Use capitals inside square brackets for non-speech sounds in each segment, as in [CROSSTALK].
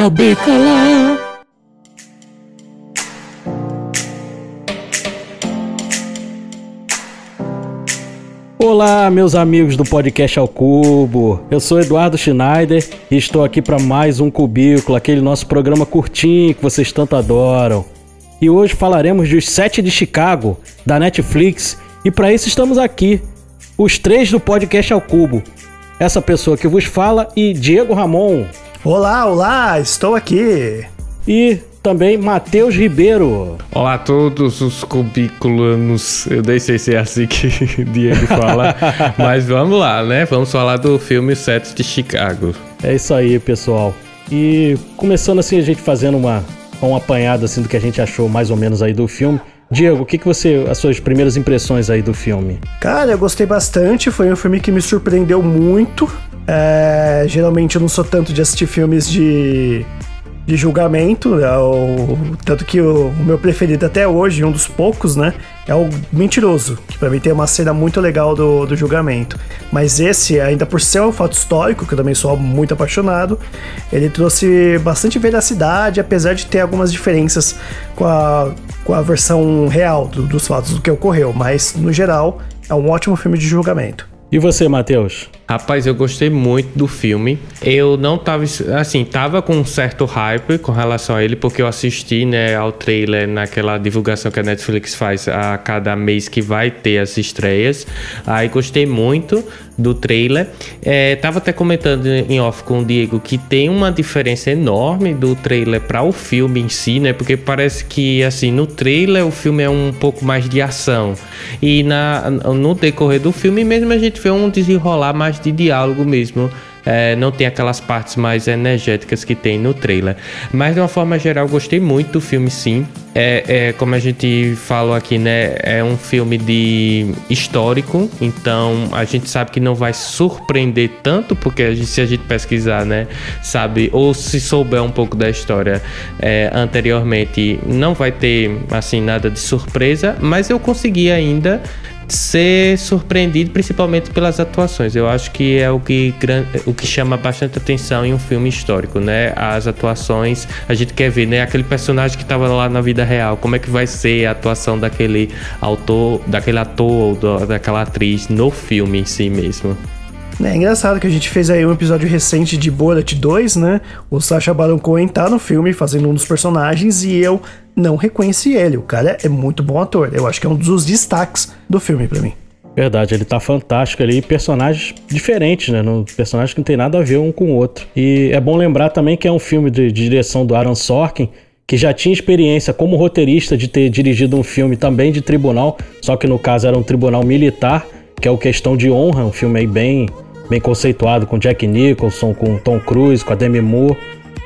saber. Olá, meus amigos do podcast ao Cubo. Eu sou Eduardo Schneider e estou aqui para mais um Cubículo, aquele nosso programa curtinho que vocês tanto adoram. E hoje falaremos dos Sete de Chicago, da Netflix, e para isso estamos aqui, os três do podcast ao Cubo. Essa pessoa que vos fala e Diego Ramon. Olá, olá, estou aqui. E também Matheus Ribeiro. Olá a todos os cubículos. Eu nem sei se é assim que [LAUGHS] Diego fala, [LAUGHS] mas vamos lá, né? Vamos falar do filme Sete de Chicago. É isso aí, pessoal. E começando assim, a gente fazendo uma, uma apanhada assim do que a gente achou mais ou menos aí do filme. Diego, o que, que você. as suas primeiras impressões aí do filme? Cara, eu gostei bastante. Foi um filme que me surpreendeu muito. É, geralmente eu não sou tanto de assistir filmes de de julgamento, é o, tanto que o, o, meu preferido até hoje, um dos poucos, né, é o Mentiroso, que pra mim tem uma cena muito legal do, do julgamento. Mas esse, ainda por ser um fato histórico, que eu também sou muito apaixonado, ele trouxe bastante veracidade, apesar de ter algumas diferenças com a, com a versão real do, dos fatos do que ocorreu, mas no geral é um ótimo filme de julgamento. E você, Matheus? Rapaz, eu gostei muito do filme. Eu não tava, assim, tava com um certo hype com relação a ele, porque eu assisti, né, ao trailer naquela divulgação que a Netflix faz a cada mês que vai ter as estreias. Aí gostei muito do trailer. É, tava até comentando em off com o Diego que tem uma diferença enorme do trailer para o filme em si, né? Porque parece que, assim, no trailer o filme é um pouco mais de ação. E na, no decorrer do filme mesmo a gente vê um desenrolar mais de diálogo mesmo. É, não tem aquelas partes mais energéticas que tem no trailer. Mas de uma forma geral, gostei muito do filme, sim. É, é, como a gente falou aqui, né? É um filme de histórico, então a gente sabe que não vai surpreender tanto, porque a gente, se a gente pesquisar, né? Sabe, ou se souber um pouco da história é, anteriormente, não vai ter assim nada de surpresa, mas eu consegui ainda ser surpreendido principalmente pelas atuações. Eu acho que é o que, o que chama bastante atenção em um filme histórico, né? As atuações, a gente quer ver, né? Aquele personagem que estava lá na vida real, como é que vai ser a atuação daquele autor, daquele ator ou daquela atriz no filme em si mesmo. É engraçado que a gente fez aí um episódio recente de Borat 2, né? O Sacha Baron Cohen tá no filme fazendo um dos personagens e eu não reconheci ele. O cara é muito bom ator. Eu acho que é um dos destaques do filme para mim. Verdade, ele tá fantástico ali, personagens diferentes, né? No, personagens que não tem nada a ver um com o outro. E é bom lembrar também que é um filme de, de direção do Aaron Sorkin, que já tinha experiência como roteirista de ter dirigido um filme também de tribunal, só que no caso era um tribunal militar, que é o Questão de Honra, um filme aí bem bem conceituado com Jack Nicholson, com Tom Cruise, com a Demi Moore.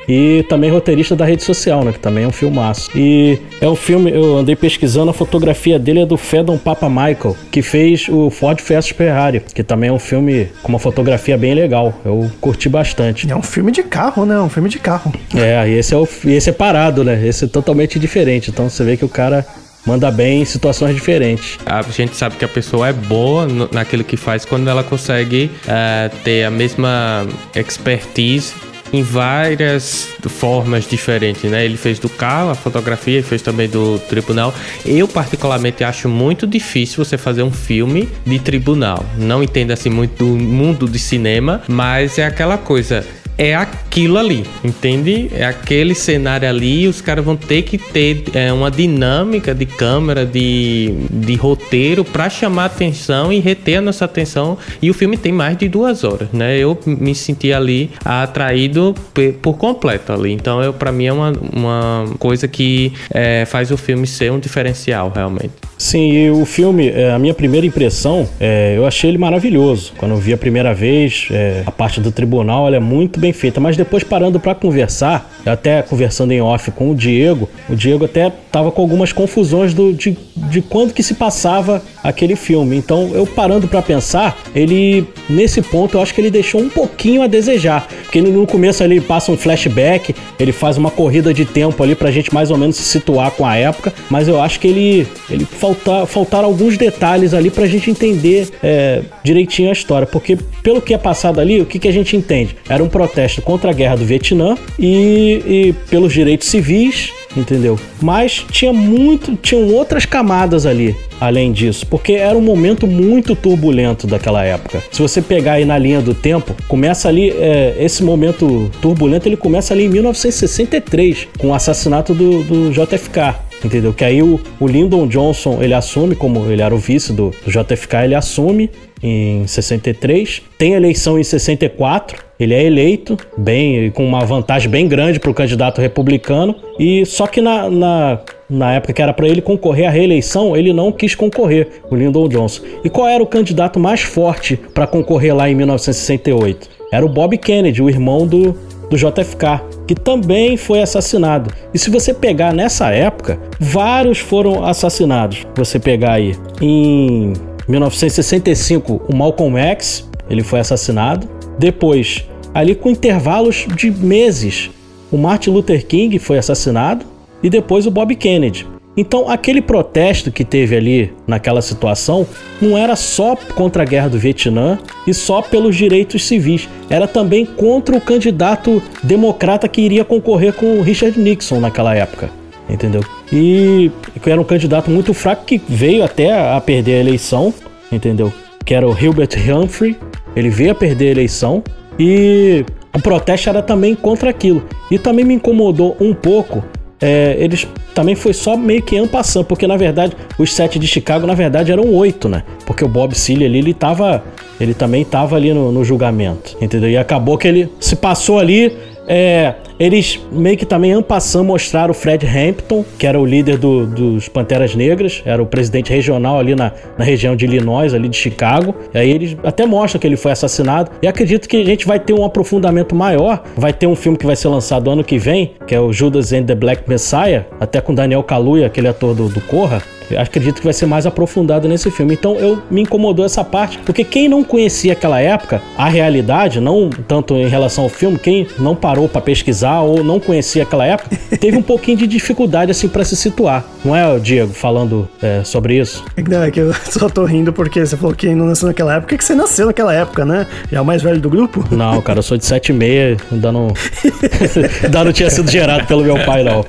E também roteirista da rede social, né? Que também é um filmaço. E é um filme, eu andei pesquisando, a fotografia dele é do Fedon Papa Michael, que fez o Ford Fast Ferrari, que também é um filme com uma fotografia bem legal. Eu curti bastante. É um filme de carro, né? Um filme de carro. É, e esse é, o, esse é parado, né? Esse é totalmente diferente. Então você vê que o cara manda bem em situações diferentes. A gente sabe que a pessoa é boa naquilo que faz quando ela consegue uh, ter a mesma expertise em várias formas diferentes, né? Ele fez do carro, a fotografia, fez também do tribunal. Eu particularmente acho muito difícil você fazer um filme de tribunal. Não entendo assim muito do mundo de cinema, mas é aquela coisa é aquilo ali, entende? É aquele cenário ali os caras vão ter que ter é, uma dinâmica de câmera, de, de roteiro para chamar atenção e reter a nossa atenção. E o filme tem mais de duas horas, né? Eu me senti ali atraído por completo ali. Então, eu para mim é uma, uma coisa que é, faz o filme ser um diferencial realmente. Sim, e o filme, é, a minha primeira impressão, é, eu achei ele maravilhoso. Quando eu vi a primeira vez, é, a parte do tribunal, ela é muito bem feita. Mas depois parando para conversar, até conversando em off com o Diego, o Diego até tava com algumas confusões do, de, de quando que se passava aquele filme. Então, eu parando para pensar, ele, nesse ponto, eu acho que ele deixou um pouquinho a desejar. Porque no começo ali passa um flashback, ele faz uma corrida de tempo ali pra gente mais ou menos se situar com a época, mas eu acho que ele, ele faltar, faltaram alguns detalhes ali pra gente entender é, direitinho a história. Porque pelo que é passado ali, o que, que a gente entende? Era um protesto protesto contra a guerra do Vietnã e, e pelos direitos civis, entendeu? Mas tinha muito, tinham outras camadas ali, além disso, porque era um momento muito turbulento daquela época. Se você pegar aí na linha do tempo, começa ali, é, esse momento turbulento, ele começa ali em 1963, com o assassinato do, do JFK entendeu? Que aí o, o Lyndon Johnson ele assume, como ele era o vice do, do JFK, ele assume em 63, tem eleição em 64, ele é eleito, bem com uma vantagem bem grande para o candidato republicano, e só que na, na, na época que era para ele concorrer à reeleição, ele não quis concorrer, o Lyndon Johnson. E qual era o candidato mais forte para concorrer lá em 1968? Era o Bob Kennedy, o irmão do, do JFK, que também foi assassinado. E se você pegar nessa época, vários foram assassinados. Você pegar aí em 1965, o Malcolm X, ele foi assassinado. Depois, ali com intervalos de meses, o Martin Luther King foi assassinado e depois o Bob Kennedy. Então, aquele protesto que teve ali naquela situação não era só contra a guerra do Vietnã e só pelos direitos civis, era também contra o candidato democrata que iria concorrer com o Richard Nixon naquela época entendeu? E era um candidato muito fraco que veio até a perder a eleição, entendeu? Que era o Hilbert Humphrey, ele veio a perder a eleição e o protesto era também contra aquilo. E também me incomodou um pouco. É, eles também foi só meio que ampassando, porque na verdade os sete de Chicago na verdade eram oito, né? Porque o Bob Seale ali ele tava, ele também tava ali no, no julgamento, entendeu? E acabou que ele se passou ali é, eles meio que também ampassam mostraram o Fred Hampton, que era o líder do, dos Panteras Negras, era o presidente regional ali na, na região de Illinois, ali de Chicago. E aí eles até mostram que ele foi assassinado. E acredito que a gente vai ter um aprofundamento maior. Vai ter um filme que vai ser lançado ano que vem, que é o Judas and the Black Messiah, até com Daniel Kaluuya, aquele ator do, do Corra. Eu acredito que vai ser mais aprofundado nesse filme. Então eu me incomodou essa parte, porque quem não conhecia aquela época, a realidade, não tanto em relação ao filme, quem não parou para pesquisar ou não conhecia aquela época, [LAUGHS] teve um pouquinho de dificuldade assim para se situar. Não é, Diego, falando é, sobre isso? Não, é que eu [LAUGHS] só tô rindo porque você falou que não nasceu naquela época. Por que você nasceu naquela época, né? É o mais velho do grupo? Não, cara, eu sou de 7 e meia, ainda não... [LAUGHS] ainda não tinha sido gerado pelo meu pai, não.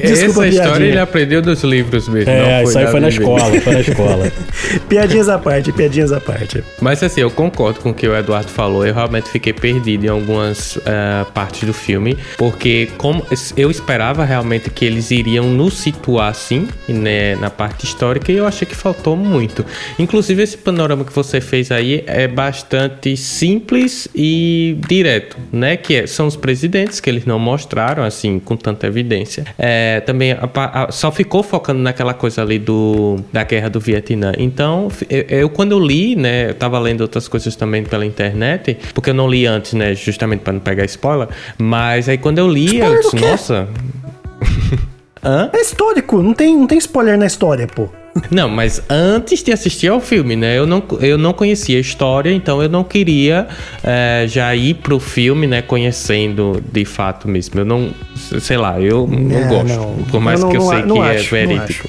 Desculpa, Essa história ele aprendeu dos livros mesmo. É, isso aí foi na escola, foi na escola. [LAUGHS] piadinhas à parte, piadinhas à parte. Mas assim, eu concordo com o que o Eduardo falou. Eu realmente fiquei perdido em algumas uh, partes do filme, porque como eu esperava realmente que eles iriam nos situar assim, né, na parte histórica, e eu achei que faltou muito. Inclusive, esse panorama que você fez aí é bastante simples e direto, né? Que é, são os presidentes que eles não mostraram, assim, com tanta evidência. É, também a, a, só ficou focando naquela coisa ali do, da guerra do Vietnã. Então, eu, eu quando eu li, né, eu tava lendo outras coisas também pela internet, porque eu não li antes, né, justamente para não pegar spoiler, mas aí quando eu li, spoiler eu disse, nossa. [LAUGHS] Hã? É histórico, não tem, não tem spoiler na história, pô. Não, mas antes de assistir ao filme, né? Eu não, eu não conhecia a história, então eu não queria é, já ir pro filme, né? Conhecendo de fato mesmo. Eu não, sei lá, eu não é, gosto. Não. Por mais eu não, que eu sei que é acho, é verídico.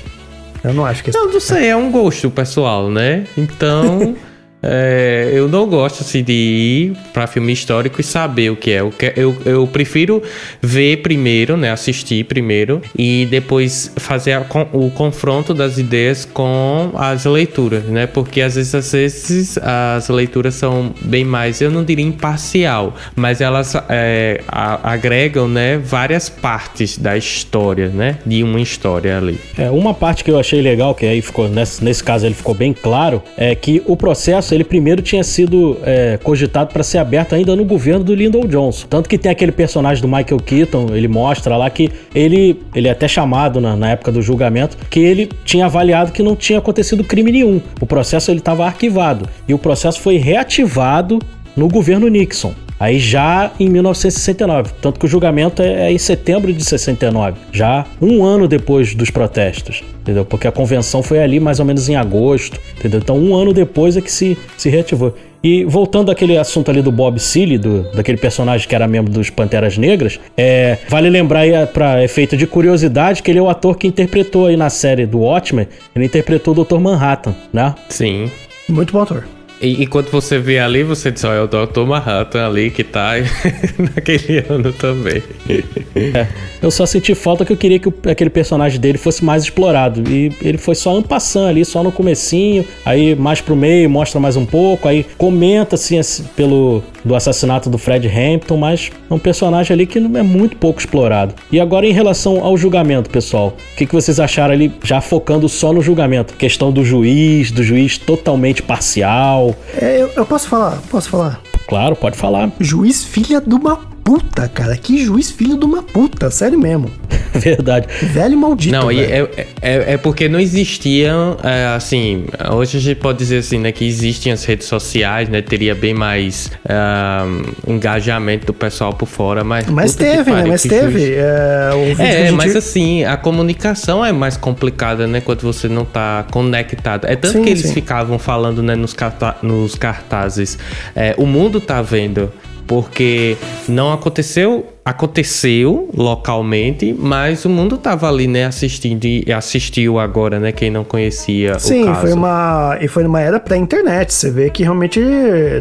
Eu não acho que... Não, não sei, é um gosto pessoal, né? Então... [LAUGHS] É, eu não gosto assim, de ir para filme histórico e saber o que é. Eu, eu, eu prefiro ver primeiro, né, assistir primeiro e depois fazer a, o confronto das ideias com as leituras, né? Porque às vezes, às vezes as leituras são bem mais, eu não diria imparcial, mas elas é, a, agregam, né, várias partes da história, né, de uma história ali. É, uma parte que eu achei legal, que aí ficou nesse, nesse caso ele ficou bem claro, é que o processo ele primeiro tinha sido é, cogitado para ser aberto ainda no governo do Lyndon Johnson. Tanto que tem aquele personagem do Michael Keaton, ele mostra lá que ele, ele é até chamado na, na época do julgamento, que ele tinha avaliado que não tinha acontecido crime nenhum. O processo ele estava arquivado e o processo foi reativado no governo Nixon. Aí já em 1969, tanto que o julgamento é, é em setembro de 69, já um ano depois dos protestos, entendeu? Porque a convenção foi ali mais ou menos em agosto, entendeu? Então um ano depois é que se, se reativou. E voltando àquele assunto ali do Bob Seale, do, daquele personagem que era membro dos Panteras Negras, é, vale lembrar aí, para efeito de curiosidade, que ele é o ator que interpretou aí na série do Watchmen, ele interpretou o Dr. Manhattan, né? Sim. Muito bom ator. E, quando você vê ali, você diz, olha, é o Dr. Manhattan ali que tá [LAUGHS] naquele ano também. É, eu só senti falta que eu queria que o, aquele personagem dele fosse mais explorado. E ele foi só um passando ali, só no comecinho, aí mais pro meio, mostra mais um pouco, aí comenta assim, assim pelo do assassinato do Fred Hampton, mas é um personagem ali que é muito pouco explorado. E agora em relação ao julgamento, pessoal, o que, que vocês acharam ali, já focando só no julgamento? Questão do juiz, do juiz totalmente parcial. É, eu, eu posso falar? Posso falar? Claro, pode falar. Juiz filha de uma puta, cara. Que juiz filho de uma puta, sério mesmo. [LAUGHS] Verdade. Velho maldito. Não, é, é, é, porque não existiam, é, assim, hoje a gente pode dizer assim, né, que existem as redes sociais, né, teria bem mais uh, engajamento do pessoal por fora, mas... Mas teve, né, mas teve. Juiz... É, é mas assim, a comunicação é mais complicada, né, quando você não tá conectado. É tanto sim, que eles sim. ficavam falando, né, nos, carta nos cartazes, é, o mundo tá vendo porque não aconteceu, aconteceu localmente, mas o mundo estava ali, né, assistindo e assistiu agora, né, quem não conhecia Sim, o caso. foi uma e foi numa era pré-internet, você vê que realmente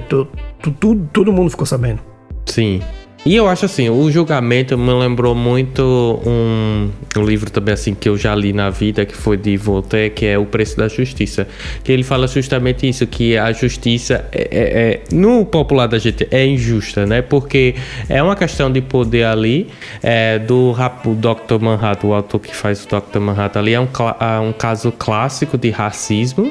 tu, tu, tu, todo mundo ficou sabendo. Sim. E eu acho assim, o julgamento me lembrou muito um, um, livro também assim que eu já li na vida, que foi de Voltaire, que é O Preço da Justiça. Que ele fala justamente isso, que a justiça é, é, é no popular da gente é injusta, né? Porque é uma questão de poder ali, é, do Dr. Manhattan, o autor que faz o Dr. Manhattan ali, é um, é um caso clássico de racismo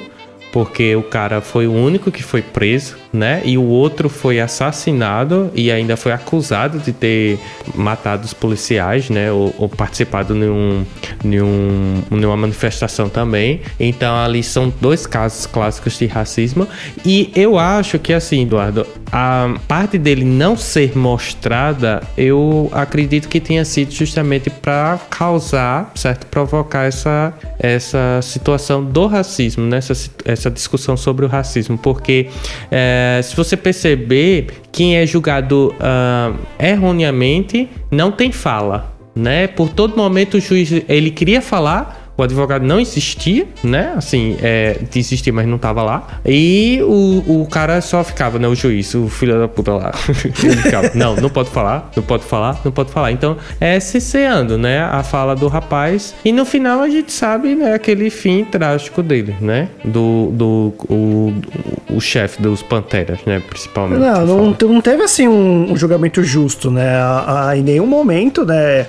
porque o cara foi o único que foi preso, né? E o outro foi assassinado e ainda foi acusado de ter matado os policiais, né? Ou, ou participado de um, de um, uma manifestação também. Então ali são dois casos clássicos de racismo. E eu acho que assim, Eduardo, a parte dele não ser mostrada, eu acredito que tenha sido justamente para causar, certo? Provocar essa, essa situação do racismo, né? Essa, essa discussão sobre o racismo, porque é, se você perceber, quem é julgado uh, erroneamente não tem fala, né? Por todo momento o juiz ele queria falar, o advogado não existia, né? Assim, é, existia, mas não tava lá. E o, o cara só ficava, né? O juiz, o filho da puta lá. [LAUGHS] Ficava, não, não pode falar, não pode falar, não pode falar. Então, é cesseando, né? A fala do rapaz. E no final a gente sabe, né? Aquele fim trágico dele, né? Do, do o, o chefe dos Panteras, né? Principalmente. Não, não, não teve assim um, um julgamento justo, né? A, a, em nenhum momento, né?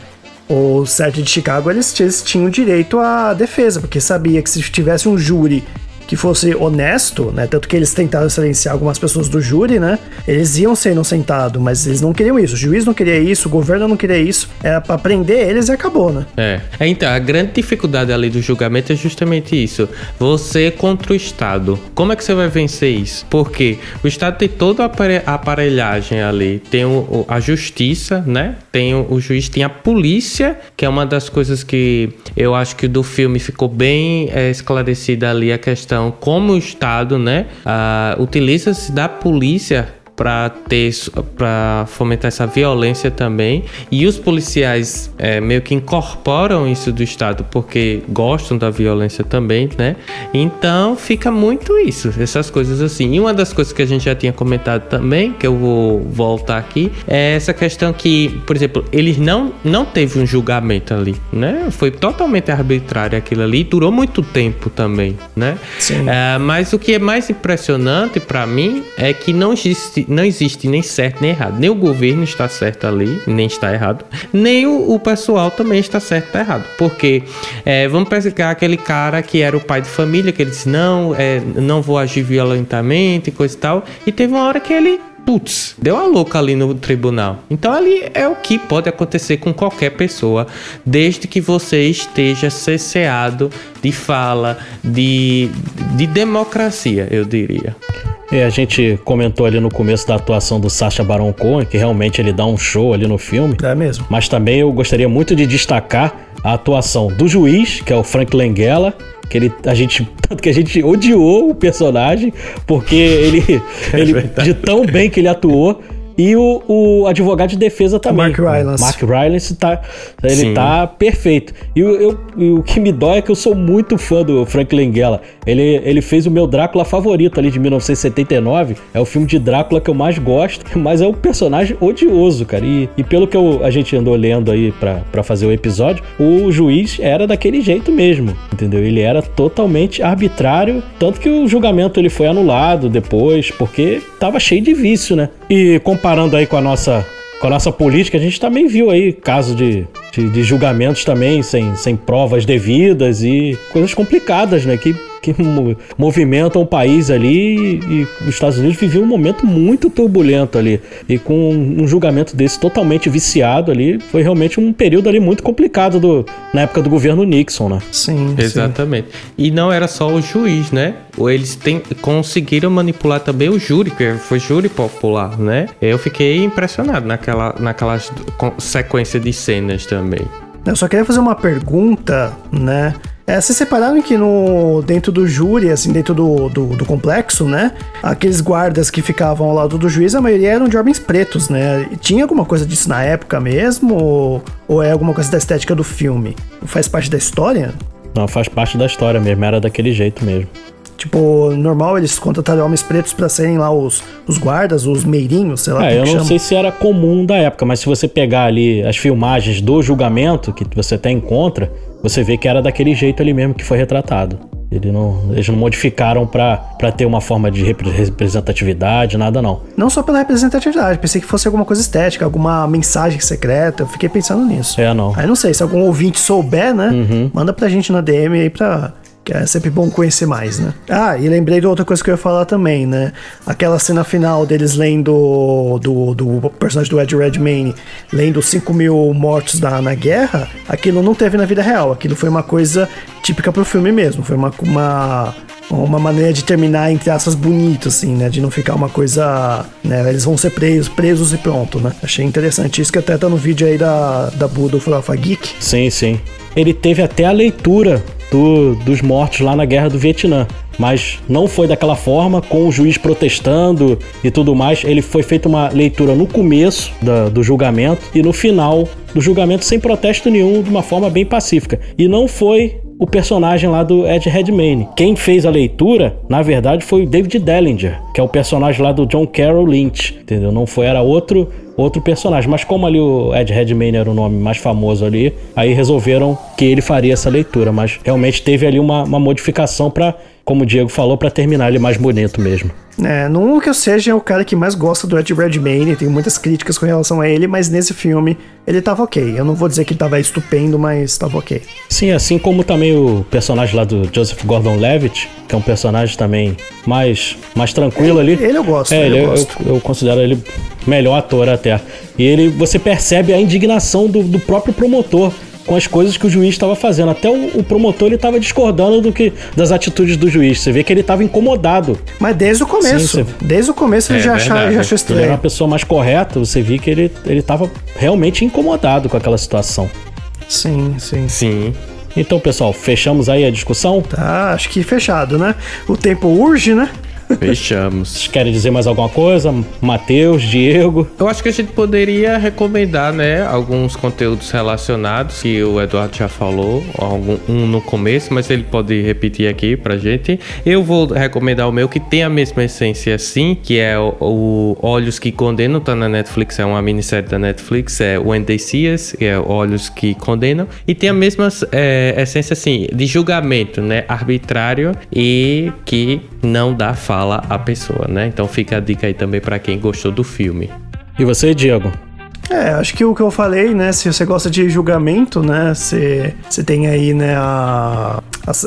O Sete de Chicago eles tinham direito à defesa, porque sabia que se tivesse um júri que fosse honesto, né? Tanto que eles tentaram silenciar algumas pessoas do júri, né? Eles iam ser inocentados, mas eles não queriam isso. O juiz não queria isso, o governo não queria isso. Era pra prender eles e acabou, né? É. é então, a grande dificuldade ali do julgamento é justamente isso. Você contra o Estado. Como é que você vai vencer isso? Porque o Estado tem toda a aparelhagem ali. Tem o, a justiça, né? Tem o, o juiz, tem a polícia, que é uma das coisas que eu acho que do filme ficou bem é, esclarecida ali a questão então, como o Estado, né, uh, utiliza-se da polícia para ter para fomentar essa violência também. E os policiais é, meio que incorporam isso do estado porque gostam da violência também né? Então fica muito isso essas coisas assim. E uma das coisas que a gente já tinha comentado também que eu vou voltar aqui é essa questão que por exemplo eles não não teve um julgamento ali né? Foi totalmente arbitrário aquilo ali durou muito tempo também né? Sim. É, mas o que é mais impressionante para mim é que não existe não existe nem certo nem errado. Nem o governo está certo ali, nem está errado, nem o, o pessoal também está certo está errado. Porque é, vamos pegar aquele cara que era o pai de família, que ele disse: não, é, não vou agir violentamente, coisa e tal. E teve uma hora que ele putz, deu a louca ali no tribunal. Então ali é o que pode acontecer com qualquer pessoa, desde que você esteja cesseado de fala, de, de democracia, eu diria. É, a gente comentou ali no começo da atuação do Sacha Baron Cohen, que realmente ele dá um show ali no filme. É mesmo. Mas também eu gostaria muito de destacar a atuação do juiz, que é o Frank Langella, que ele a gente [LAUGHS] tanto que a gente odiou o personagem porque ele [LAUGHS] é ele de tão bem que ele atuou E o, o advogado de defesa também. Mark Rylance. Mark Rylance tá, ele Sim. tá perfeito. E eu, eu, e o que me dói é que eu sou muito fã do Frank Langella. Ele, ele fez o meu Drácula favorito ali de 1979. É o filme de Drácula que eu mais gosto, [LAUGHS] mas é um personagem odioso, cara. E, e pelo que eu, a gente andou lendo aí para fazer o episódio, o juiz era daquele jeito mesmo, entendeu? Ele era totalmente arbitrário, tanto que o julgamento ele foi anulado depois, porque tava cheio de vício, né? E comparando aí com a nossa com a nossa política, a gente também viu aí casos de, de, de, julgamentos também sem, sem provas devidas e coisas complicadas, né? Que que movimentam o país ali e os Estados Unidos viviam um momento muito turbulento ali e com um julgamento desse totalmente viciado ali foi realmente um período ali muito complicado do, na época do governo Nixon, né? Sim, exatamente. Sim. E não era só o juiz, né? Eles tem, conseguiram manipular também o júri, que foi júri popular, né? Eu fiquei impressionado naquela, naquela sequência de cenas também. Eu só queria fazer uma pergunta, né? É, vocês separaram que no, dentro do júri, assim, dentro do, do, do, complexo, né? Aqueles guardas que ficavam ao lado do juiz, a maioria eram de homens pretos, né? Tinha alguma coisa disso na época mesmo? Ou, ou é alguma coisa da estética do filme? Faz parte da história? Não, faz parte da história mesmo, era daquele jeito mesmo. Tipo, normal eles contrataram homens pretos para serem lá os, os guardas, os meirinhos, sei lá. É, eu não chama. sei se era comum da época, mas se você pegar ali as filmagens do julgamento que você até encontra, você vê que era daquele jeito ali mesmo que foi retratado. Ele não, eles não modificaram para ter uma forma de representatividade, nada não. Não só pela representatividade, pensei que fosse alguma coisa estética, alguma mensagem secreta, eu fiquei pensando nisso. É, não. Aí não sei, se algum ouvinte souber, né, uhum. manda pra gente na DM aí pra é sempre bom conhecer mais, né? Ah, e lembrei de outra coisa que eu ia falar também, né? Aquela cena final deles lendo do, do personagem do Ed Redmayne lendo 5 mil mortos da, na guerra, aquilo não teve na vida real. Aquilo foi uma coisa típica pro filme mesmo. Foi uma, uma uma maneira de terminar, entre aspas, bonito, assim, né? De não ficar uma coisa. Né? Eles vão ser presos, presos e pronto, né? Achei interessante isso que até tá no vídeo aí da, da Buda Farofa Geek. Sim, sim. Ele teve até a leitura do, dos mortos lá na guerra do Vietnã. Mas não foi daquela forma, com o juiz protestando e tudo mais. Ele foi feita uma leitura no começo da, do julgamento e no final do julgamento, sem protesto nenhum, de uma forma bem pacífica. E não foi o personagem lá do Ed Redmayne. Quem fez a leitura, na verdade, foi o David Dellinger, que é o personagem lá do John Carroll Lynch, entendeu? Não foi, era outro outro personagem. Mas como ali o Ed Redmayne era o nome mais famoso ali, aí resolveram que ele faria essa leitura. Mas realmente teve ali uma, uma modificação para, como o Diego falou, para terminar ele mais bonito mesmo. É, não que eu seja o cara que mais gosta do Ed Redmayne, tenho muitas críticas com relação a ele, mas nesse filme ele tava ok. Eu não vou dizer que ele tava estupendo, mas tava ok. Sim, assim como também o personagem lá do Joseph Gordon-Levitt, que é um personagem também mais, mais tranquilo ele, ali. Ele eu gosto, é, ele eu, eu, eu, considero ele melhor ator até. E ele, você percebe a indignação do, do próprio promotor com as coisas que o juiz estava fazendo. Até o, o promotor ele estava discordando do que das atitudes do juiz. Você vê que ele estava incomodado. Mas desde o começo, Sim, você... desde o começo é, ele já, achava, já achou estranho. Ele era uma pessoa mais correta. Você viu que ele ele estava realmente incomodado com aquela situação. Sim, sim. Sim. Então, pessoal, fechamos aí a discussão? Tá, acho que fechado, né? O tempo urge, né? Fechamos. Vocês querem dizer mais alguma coisa? Matheus, Diego? Eu acho que a gente poderia recomendar, né, alguns conteúdos relacionados que o Eduardo já falou, algum, um no começo, mas ele pode repetir aqui pra gente. Eu vou recomendar o meu que tem a mesma essência sim, que é o, o Olhos que Condenam, tá na Netflix, é uma minissérie da Netflix, é When They See Us, que é Olhos que Condenam, e tem a mesma é, essência assim, de julgamento, né, arbitrário e que não dá fala fala a pessoa, né? Então fica a dica aí também para quem gostou do filme. E você, Diego? É, acho que o que eu falei, né? Se você gosta de julgamento, né? Você, você tem aí, né, a,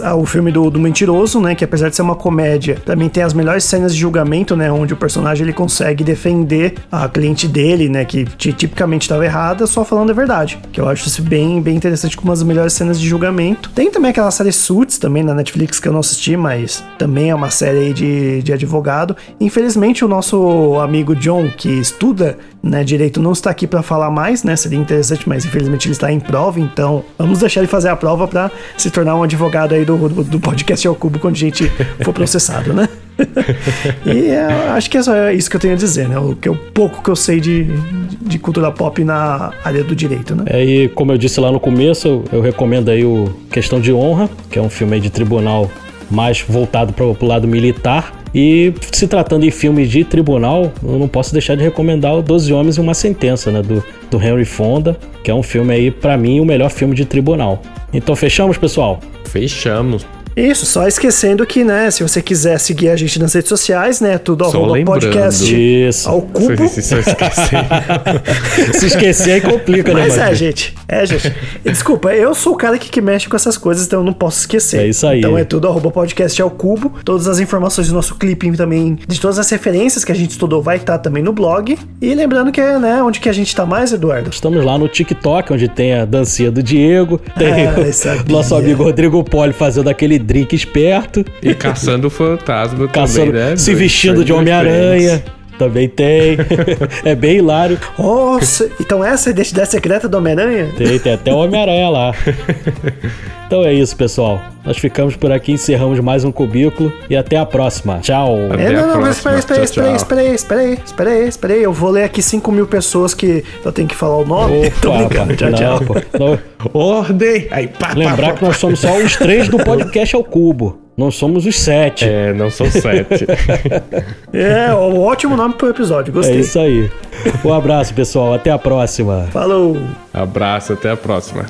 a, o filme do, do Mentiroso, né? Que apesar de ser uma comédia, também tem as melhores cenas de julgamento, né? Onde o personagem ele consegue defender a cliente dele, né? Que tipicamente estava errada, só falando a verdade. Que eu acho isso bem, bem interessante com uma das melhores cenas de julgamento. Tem também aquela série Suits também na Netflix que eu não assisti, mas também é uma série de, de advogado. Infelizmente, o nosso amigo John, que estuda né, direito, não está aqui para falar mais, né? Seria interessante, mas infelizmente ele está em prova, então vamos deixar ele fazer a prova para se tornar um advogado aí do, do, do podcast ao cubo quando a gente for processado, né? [LAUGHS] e é, acho que é só isso que eu tenho a dizer, né? O, que o pouco que eu sei de, de cultura pop na área do direito, né? É, e como eu disse lá no começo, eu, eu recomendo aí o Questão de Honra, que é um filme de tribunal mais voltado para o lado militar. E se tratando de filme de tribunal, eu não posso deixar de recomendar o Doze Homens e uma Sentença, né? Do, do Henry Fonda, que é um filme aí, para mim, o melhor filme de tribunal. Então fechamos, pessoal? Fechamos. Isso, só esquecendo que, né, se você quiser seguir a gente nas redes sociais, né, tudo Só arroba lembrando. podcast Isso. ao cubo. Se, se esquecer. [LAUGHS] Se esquecer aí complica, né, Mas é, gente. É, gente. Desculpa, eu sou o cara que, que mexe com essas coisas, então eu não posso esquecer. É isso aí. Então é tudo arroba podcast ao cubo. Todas as informações do nosso clipe também, de todas as referências que a gente estudou, vai estar também no blog. E lembrando que é, né, onde que a gente tá mais, Eduardo? Estamos lá no TikTok, onde tem a dancinha do Diego, tem Ah, o nosso amigo Rodrigo Poli fazendo aquele drink esperto, E caçando o [LAUGHS] fantasma caçando, também, né? se vestindo de Homem-Aranha. Também tem. [LAUGHS] é bem hilário. Nossa, então essa é a identidade secreta do Homem-Aranha? Tem, tem até o Homem-Aranha lá. [LAUGHS] Então é isso, pessoal. Nós ficamos por aqui, encerramos mais um cubículo e até a próxima. Tchau. Até É, não, não, mas espera aí, espera espera aí, espera aí, espera aí, espera aí. Eu vou ler aqui 5 mil pessoas que eu tenho que falar o nome. [LAUGHS] Tô Opa, brincando, tchau, não, tchau. pô. Não, Ordem! Aí, pá, pá, Lembrar pá, que nós somos só os três do podcast ao cubo. Nós somos os sete. É, não são sete. [LAUGHS] É, um ótimo nome pro episódio, É gostei. isso aí. Um abraço, pessoal. Até a próxima. Falou! Abraço, até a próxima.